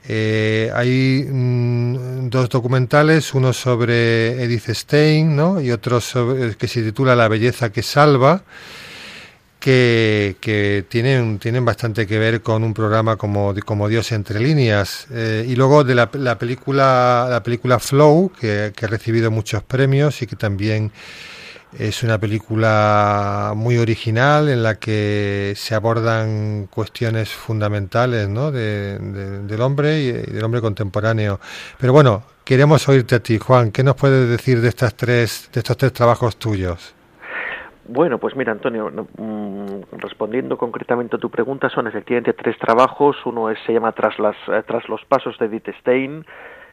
eh, hay mm, dos documentales, uno sobre Edith Stein ¿no? y otro sobre, que se titula La belleza que salva, que, que tienen, tienen bastante que ver con un programa como, como Dios entre líneas. Eh, y luego de la, la, película, la película Flow, que, que ha recibido muchos premios y que también es una película muy original en la que se abordan cuestiones fundamentales ¿no? de, del hombre y del hombre contemporáneo. Pero bueno, queremos oírte a ti, Juan. ¿Qué nos puedes decir de, estas tres, de estos tres trabajos tuyos? Bueno, pues mira, Antonio, mm, respondiendo concretamente a tu pregunta, son efectivamente tres trabajos. Uno es, se llama Tras, las, eh, Tras los Pasos de Edith Stein,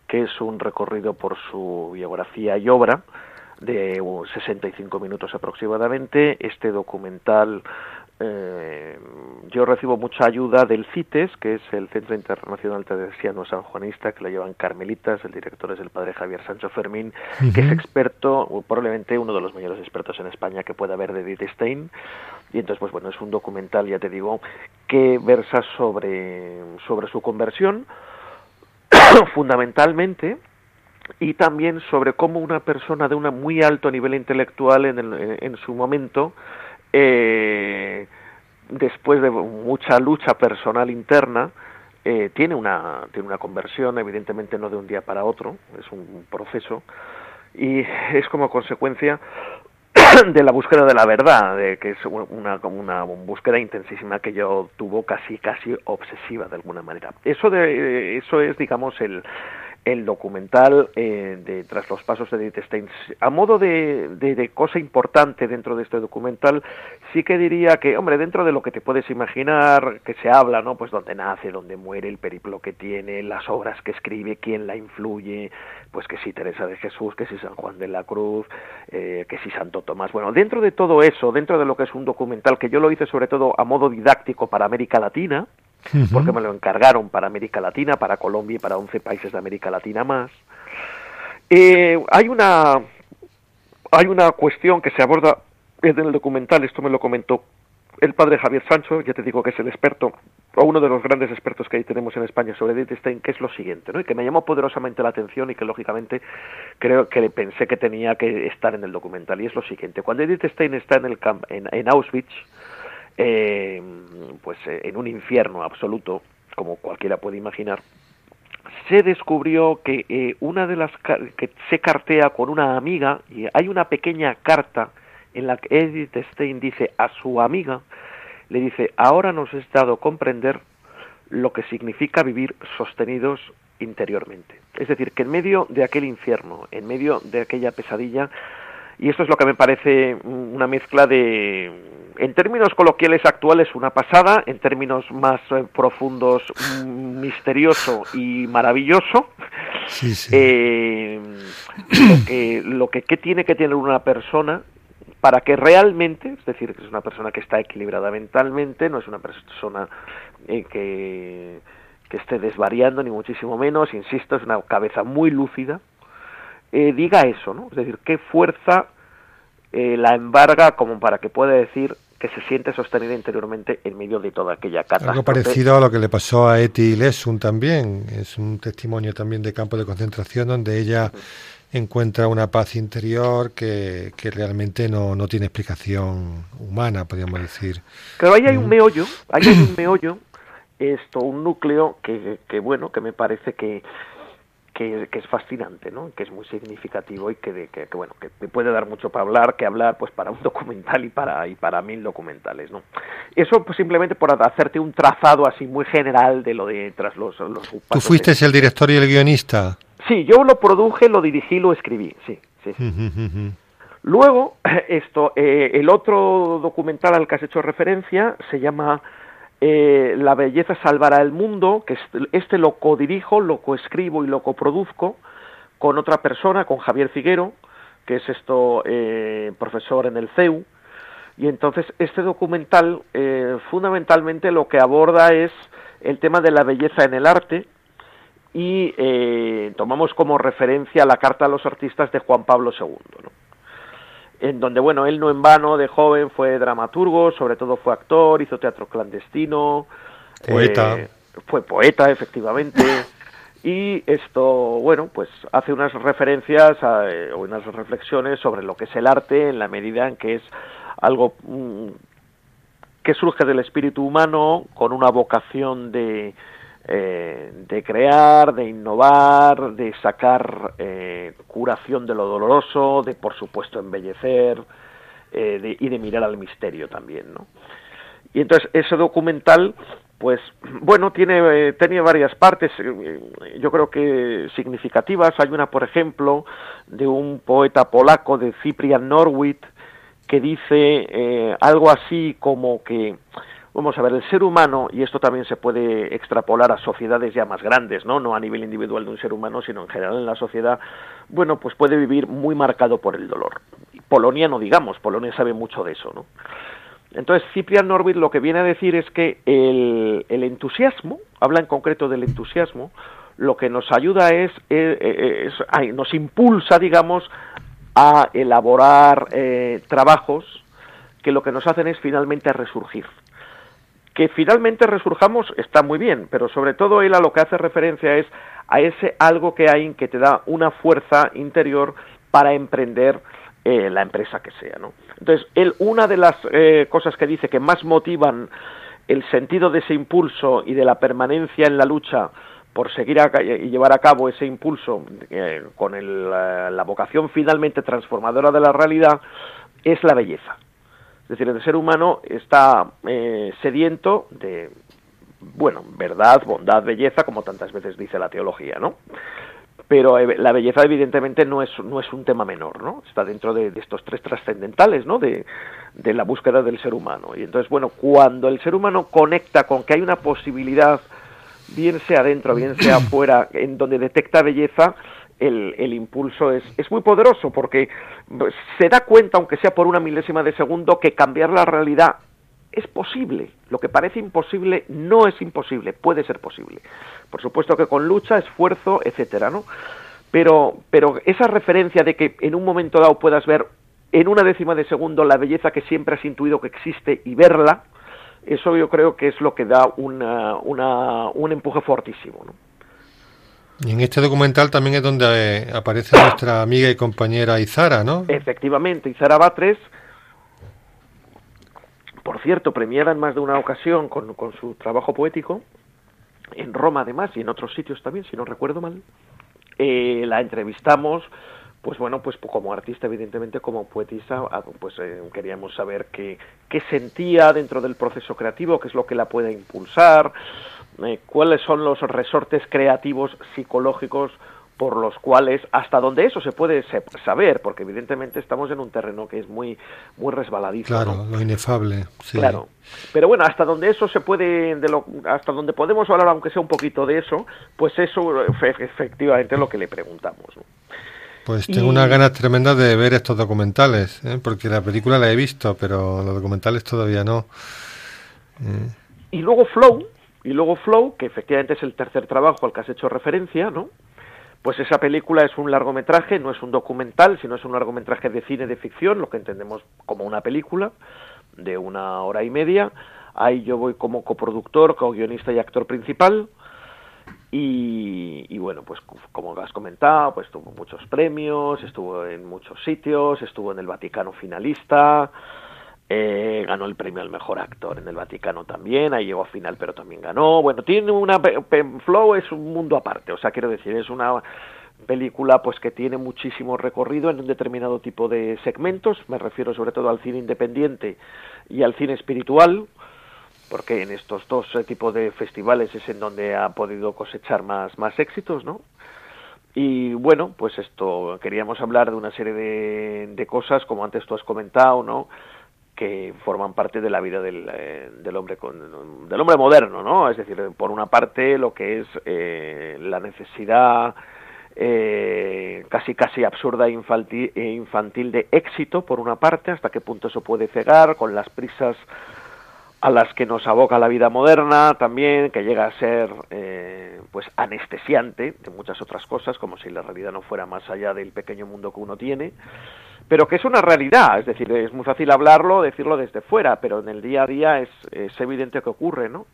que es un recorrido por su biografía y obra de 65 minutos aproximadamente. Este documental eh, yo recibo mucha ayuda del CITES, que es el Centro Internacional Teresiano Sanjuanista, que lo llevan carmelitas, el director es el padre Javier Sancho Fermín, que es experto, probablemente uno de los mayores expertos en España que pueda haber de Stein. Y entonces, pues bueno, es un documental, ya te digo, que versa sobre, sobre su conversión, fundamentalmente y también sobre cómo una persona de un muy alto nivel intelectual en, en su momento, eh, después de mucha lucha personal interna, eh, tiene, una, tiene una conversión, evidentemente no de un día para otro, es un proceso, y es como consecuencia de la búsqueda de la verdad, de que es una, una búsqueda intensísima que yo tuvo casi casi obsesiva de alguna manera. Eso de eso es digamos el el documental eh, de Tras los pasos de Edith Stein. A modo de, de, cosa importante dentro de este documental, sí que diría que, hombre, dentro de lo que te puedes imaginar, que se habla, ¿no? Pues dónde nace, dónde muere, el periplo que tiene, las obras que escribe, quién la influye, pues que si Teresa de Jesús, que si San Juan de la Cruz, eh, que si Santo Tomás. Bueno, dentro de todo eso, dentro de lo que es un documental, que yo lo hice sobre todo a modo didáctico para América Latina, porque me lo encargaron para América Latina, para Colombia y para 11 países de América Latina más. Eh, hay una hay una cuestión que se aborda en el documental, esto me lo comentó el padre Javier Sancho, ya te digo que es el experto, o uno de los grandes expertos que ahí tenemos en España sobre Edith Stein, que es lo siguiente, ¿no? y que me llamó poderosamente la atención y que lógicamente creo que pensé que tenía que estar en el documental, y es lo siguiente, cuando Edith Stein está en, el camp, en Auschwitz, eh, pues eh, en un infierno absoluto, como cualquiera puede imaginar, se descubrió que eh, una de las que se cartea con una amiga y hay una pequeña carta en la que Edith Stein dice a su amiga le dice ahora nos has dado comprender lo que significa vivir sostenidos interiormente es decir que en medio de aquel infierno en medio de aquella pesadilla y esto es lo que me parece una mezcla de en términos coloquiales actuales una pasada, en términos más eh, profundos misterioso y maravilloso. Eh, lo que, lo que ¿qué tiene que tener una persona para que realmente, es decir, que es una persona que está equilibrada mentalmente, no es una persona eh, que, que esté desvariando, ni muchísimo menos, insisto, es una cabeza muy lúcida, diga eso, ¿no? Es decir, qué fuerza la embarga como para que pueda decir que se siente sostenida interiormente en medio de toda aquella catástrofe. Algo parecido a lo que le pasó a Eti Lesun también, es un testimonio también de campo de concentración donde ella encuentra una paz interior que, que realmente no, no, tiene explicación humana, podríamos decir. Pero ahí hay un meollo, ahí hay un meollo, esto, un núcleo que, que bueno, que me parece que, que, es fascinante, ¿no? que es muy significativo y que, que, bueno, que te puede dar mucho para hablar, que hablar pues para un documental y para, y para mil documentales. ¿no? Eso pues, simplemente por hacerte un trazado así muy general de lo de tras los... los ¿Tú fuiste el director y el guionista? Sí, yo lo produje, lo dirigí, lo escribí, sí. sí, Luego, esto, eh, el otro documental al que has hecho referencia se llama eh, la belleza salvará el mundo, que este lo codirijo, lo coescribo y lo coproduzco con otra persona, con Javier Figuero, que es esto eh, profesor en el CEU. Y entonces este documental eh, fundamentalmente lo que aborda es el tema de la belleza en el arte y tomamos como referencia la Carta a los Artistas de Juan Pablo II. En donde, bueno, él no en vano de joven fue dramaturgo, sobre todo fue actor, hizo teatro clandestino. Poeta. Eh, fue poeta, efectivamente. y esto, bueno, pues hace unas referencias eh, o unas reflexiones sobre lo que es el arte en la medida en que es algo mm, que surge del espíritu humano con una vocación de, eh, de crear, de innovar, de sacar eh, curación de lo doloroso, de por supuesto embellecer eh, y de mirar al misterio también, ¿no? Y entonces ese documental, pues bueno, tiene, tenía varias partes, yo creo que significativas. Hay una, por ejemplo, de un poeta polaco de Cyprian Norwid que dice algo así como que Vamos a ver, el ser humano, y esto también se puede extrapolar a sociedades ya más grandes, ¿no? No a nivel individual de un ser humano, sino en general en la sociedad, bueno, pues puede vivir muy marcado por el dolor. Polonia no digamos, Polonia sabe mucho de eso, ¿no? Entonces, Ciprian Norwid lo que viene a decir es que el, entusiasmo, habla en concreto del entusiasmo, lo que nos ayuda es, eh, eh, nos impulsa, digamos, a elaborar eh, trabajos que lo que nos hacen es finalmente resurgir Que finalmente resurjamos está muy bien, pero sobre todo él a lo que hace referencia es a ese algo que hay que te da una fuerza interior para emprender eh, la empresa que sea, ¿no? Entonces, él, una de las eh, cosas que dice que más motivan el sentido de ese impulso y de la permanencia en la lucha por seguir y llevar a cabo ese impulso eh, con la vocación finalmente transformadora de la realidad es la belleza. Es decir, el ser humano está eh, sediento de, bueno, verdad, bondad, belleza, como tantas veces dice la teología, ¿no? Pero eh, la belleza evidentemente no es, no es un tema menor, ¿no? Está dentro de, estos tres trascendentales, ¿no? De, de la búsqueda del ser humano. Y entonces, bueno, cuando el ser humano conecta con que hay una posibilidad, bien sea dentro, bien sea afuera, en donde detecta belleza, el, el, impulso es, es muy poderoso porque se da cuenta, aunque sea por una milésima de segundo, que cambiar la realidad es posible. Lo que parece imposible no es imposible, puede ser posible. Por supuesto que con lucha, esfuerzo, etcétera, ¿no? Pero, pero esa referencia de que en un momento dado puedas ver en una décima de segundo la belleza que siempre has intuido que existe y verla, eso yo creo que es lo que da una, una, un empuje fortísimo. ¿no? Y en este documental también es donde eh, aparece nuestra amiga y compañera Izara, ¿no? Efectivamente, Izara Batres, por cierto, premiada en más de una ocasión con, con su trabajo poético, en Roma además y en otros sitios también, si no recuerdo mal. Eh, la entrevistamos, pues bueno, pues como artista, evidentemente, como poetisa, pues eh, queríamos saber qué, qué sentía dentro del proceso creativo, qué es lo que la puede impulsar, eh, cuáles son los resortes creativos psicológicos por los cuales hasta donde eso se puede saber porque evidentemente estamos en un terreno que es muy muy resbaladizo claro lo inefable sí. claro pero bueno hasta donde eso se puede de lo, hasta donde podemos hablar aunque sea un poquito de eso pues eso efectivamente es lo que le preguntamos pues tengo unas ganas tremendas de ver estos documentales ¿eh? porque la película la he visto pero los documentales todavía no y luego Flow y luego Flow, que efectivamente es el tercer trabajo al que has hecho referencia, ¿no? Pues esa película es un largometraje, no es un documental, sino es un largometraje de cine de ficción, lo que entendemos como una película de una hora y media. Ahí yo voy como coproductor, co-guionista y actor principal. Y, y, bueno, pues como has comentado, pues tuvo muchos premios, estuvo en muchos sitios, estuvo en el Vaticano finalista, eh, ganó el premio al mejor actor en el Vaticano también, ahí llegó a final pero también ganó. Bueno, tiene una Flow es un mundo aparte, o sea, quiero decir, es una película pues que tiene muchísimo recorrido en un determinado tipo de segmentos, me refiero sobre todo al cine independiente y al cine espiritual, porque en estos dos eh, tipos de festivales es en donde ha podido cosechar más más éxitos, ¿no? Y bueno, pues esto queríamos hablar de una serie de, de cosas, como antes tú has comentado, ¿no? Que forman parte de la vida del, eh, del hombre con, del hombre moderno, ¿no? Es decir, por una parte lo que es eh, la necesidad eh, casi casi absurda e infantil, e infantil de éxito, por una parte, hasta qué punto eso puede cegar con las prisas a las que nos aboca la vida moderna también, que llega a ser eh, pues anestesiante de muchas otras cosas, como si la realidad no fuera más allá del pequeño mundo que uno tiene pero que es una realidad, es decir, es muy fácil hablarlo, decirlo desde fuera, pero en el día a día es, es evidente que ocurre, ¿no?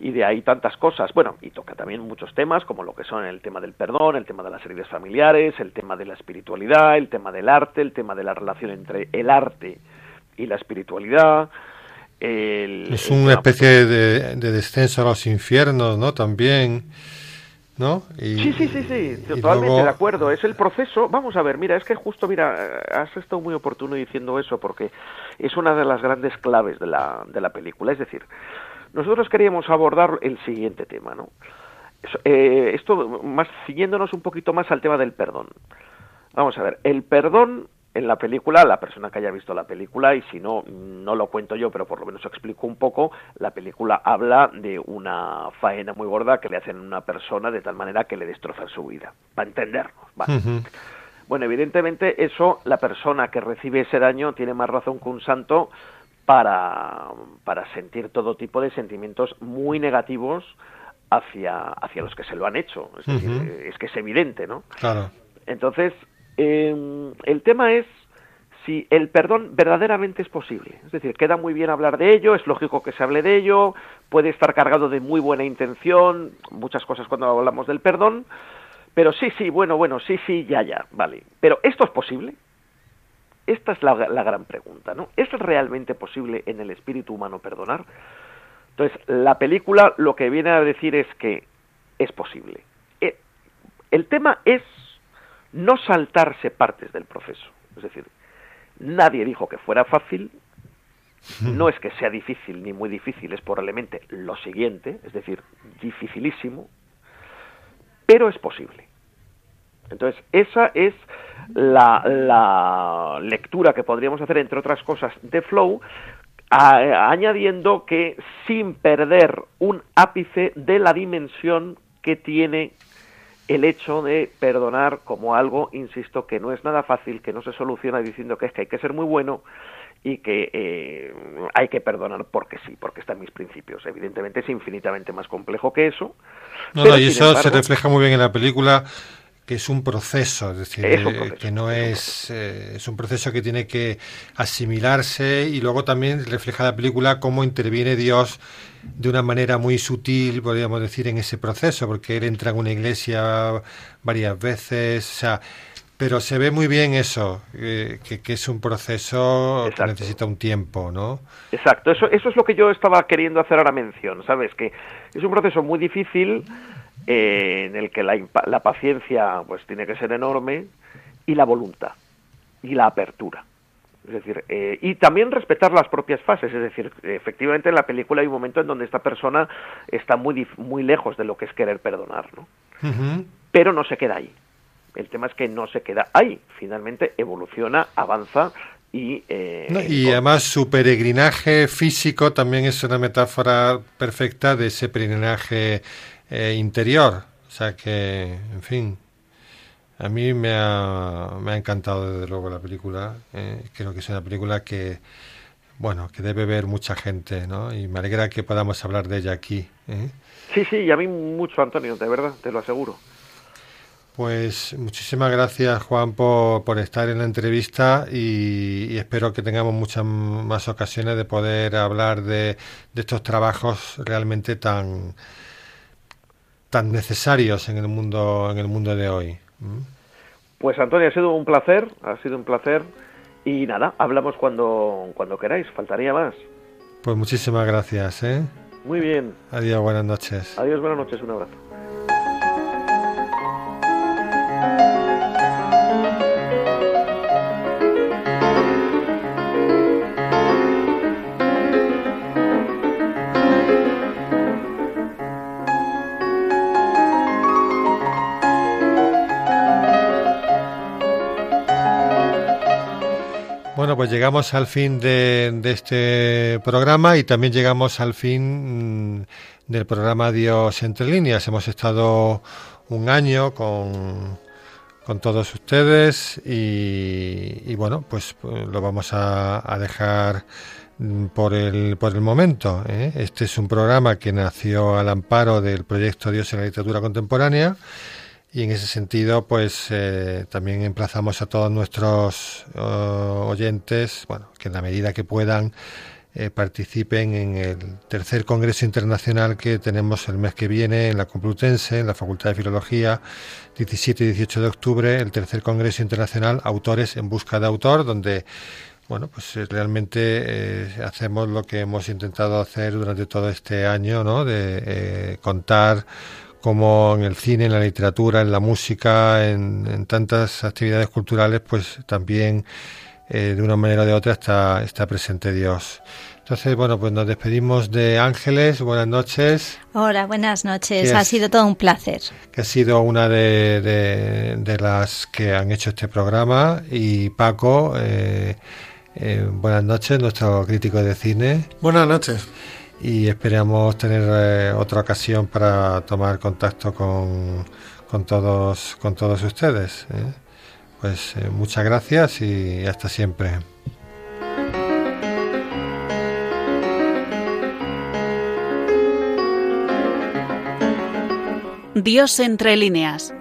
y de ahí tantas cosas. Bueno, y toca también muchos temas, como lo que son el tema del perdón, el tema de las heridas familiares, el tema de la espiritualidad, el tema del arte, el tema de la relación entre el arte y la espiritualidad. es una especie de, de, descenso a los infiernos, ¿no? También. ¿No? sí, sí, sí, sí, totalmente de acuerdo. Es el proceso. Vamos a ver, mira, es que justo, mira, has estado muy oportuno diciendo eso porque es una de las grandes claves de la, de la película. Es decir, nosotros queríamos abordar el siguiente tema, ¿no? Eh, esto, más, siguiéndonos un poquito más al tema del perdón. Vamos a ver, el perdón en la película, la persona que haya visto la película, y si no, no lo cuento yo, pero por lo menos explico un poco, la película habla de una faena muy gorda que le hacen a una persona de tal manera que le destrozan su vida, para entendernos. Bueno, evidentemente eso, la persona que recibe ese daño tiene más razón que un santo para, para sentir todo tipo de sentimientos muy negativos hacia, hacia los que se lo han hecho. Es decir, es que es evidente, ¿no? Claro. Entonces, eh, el tema es si el perdón verdaderamente es posible. Es decir, queda muy bien hablar de ello, es lógico que se hable de ello, puede estar cargado de muy buena intención, muchas cosas cuando hablamos del perdón, pero sí, sí, bueno, bueno, sí, sí, ya, ya, vale. Pero ¿esto es posible? Esta es la, gran pregunta, ¿no? ¿Es realmente posible en el espíritu humano perdonar? Entonces, la película lo que viene a decir es que es posible. Eh, el tema es no saltarse partes del proceso. Es decir, nadie dijo que fuera fácil, no es que sea difícil ni muy difícil, es probablemente lo siguiente, es decir, dificilísimo, pero es posible. Entonces, esa es la, lectura que podríamos hacer, entre otras cosas, de Flow, añadiendo que sin perder un ápice de la dimensión que tiene el hecho de perdonar como algo, insisto, que no es nada fácil, que no se soluciona diciendo que es que hay que ser muy bueno y que eh, hay que perdonar porque sí, porque están mis principios. Evidentemente es infinitamente más complejo que eso. No, no, y eso se refleja muy bien en la película que es un proceso, es decir, eh, que no es, eh, es un proceso que tiene que asimilarse y luego también refleja la película cómo interviene Dios de una manera muy sutil, podríamos decir, en ese proceso, porque él entra en una iglesia varias veces, o sea, pero se ve muy bien eso, eh, que, que, es un proceso que necesita un tiempo, ¿no? Exacto, eso, eso es lo que yo estaba queriendo hacer ahora mención, ¿sabes? Que es un proceso muy difícil eh, en el que la, la, paciencia pues tiene que ser enorme y la voluntad y la apertura. Es decir, eh, y también respetar las propias fases. Es decir, efectivamente en la película hay un momento en donde esta persona está muy, muy lejos de lo que es querer perdonar, ¿no? Pero no se queda ahí. El tema es que no se queda ahí. Finalmente evoluciona, avanza y, eh, y además su peregrinaje físico también es una metáfora perfecta de ese peregrinaje eh, interior. O sea que, en fin, a mí me ha, me ha encantado desde luego la película. Eh, creo que es una película que, bueno, que debe ver mucha gente, ¿no? Y me alegra que podamos hablar de ella aquí. ¿eh? Sí, sí, y a mí mucho, Antonio, de verdad, te lo aseguro. Pues muchísimas gracias, Juan, por, por estar en la entrevista y, espero que tengamos muchas más ocasiones de poder hablar de, de estos trabajos realmente tan, tan necesarios en el mundo en el mundo de hoy. ¿Mm? Pues Antonio, ha sido un placer, ha sido un placer y nada, hablamos cuando cuando queráis, faltaría más. Pues muchísimas gracias, ¿eh? Muy bien. Adiós, buenas noches. Adiós, buenas noches, un abrazo. Bueno, pues llegamos al fin de, este programa y también llegamos al fin mm, del programa Dios entre líneas. Hemos estado un año con, con todos ustedes y, bueno, pues, pues lo vamos a, dejar mm, por el, por el momento. ¿eh? Este es un programa que nació al amparo del proyecto Dios en la literatura contemporánea y en ese sentido, pues eh, también emplazamos a todos nuestros eh, oyentes, bueno, que en la medida que puedan eh, participen en el tercer Congreso Internacional que tenemos el mes que viene en la Complutense, en la Facultad de Filología, 17 y 18 de octubre, el tercer Congreso Internacional Autores en Busca de Autor, donde bueno, pues realmente hacemos lo que hemos intentado hacer durante todo este año, ¿no? De contar como en el cine, en la literatura, en la música, en, tantas actividades culturales, pues también eh, de una manera o de otra está, está presente Dios. Entonces, bueno, pues nos despedimos de Ángeles. Buenas noches. Hola, buenas noches. Ha sido todo un placer. Que ha sido una de, de, las que han hecho este programa. Y Paco, eh, eh, buenas noches, nuestro crítico de cine. Buenas noches y esperamos tener eh, otra ocasión para tomar contacto con, con todos con todos ustedes ¿eh? pues eh, muchas gracias y hasta siempre. Dios entre líneas.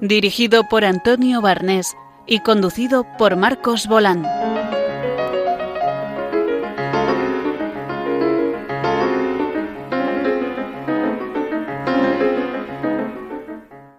Dirigido por Antonio Barnés y conducido por Marcos Bolán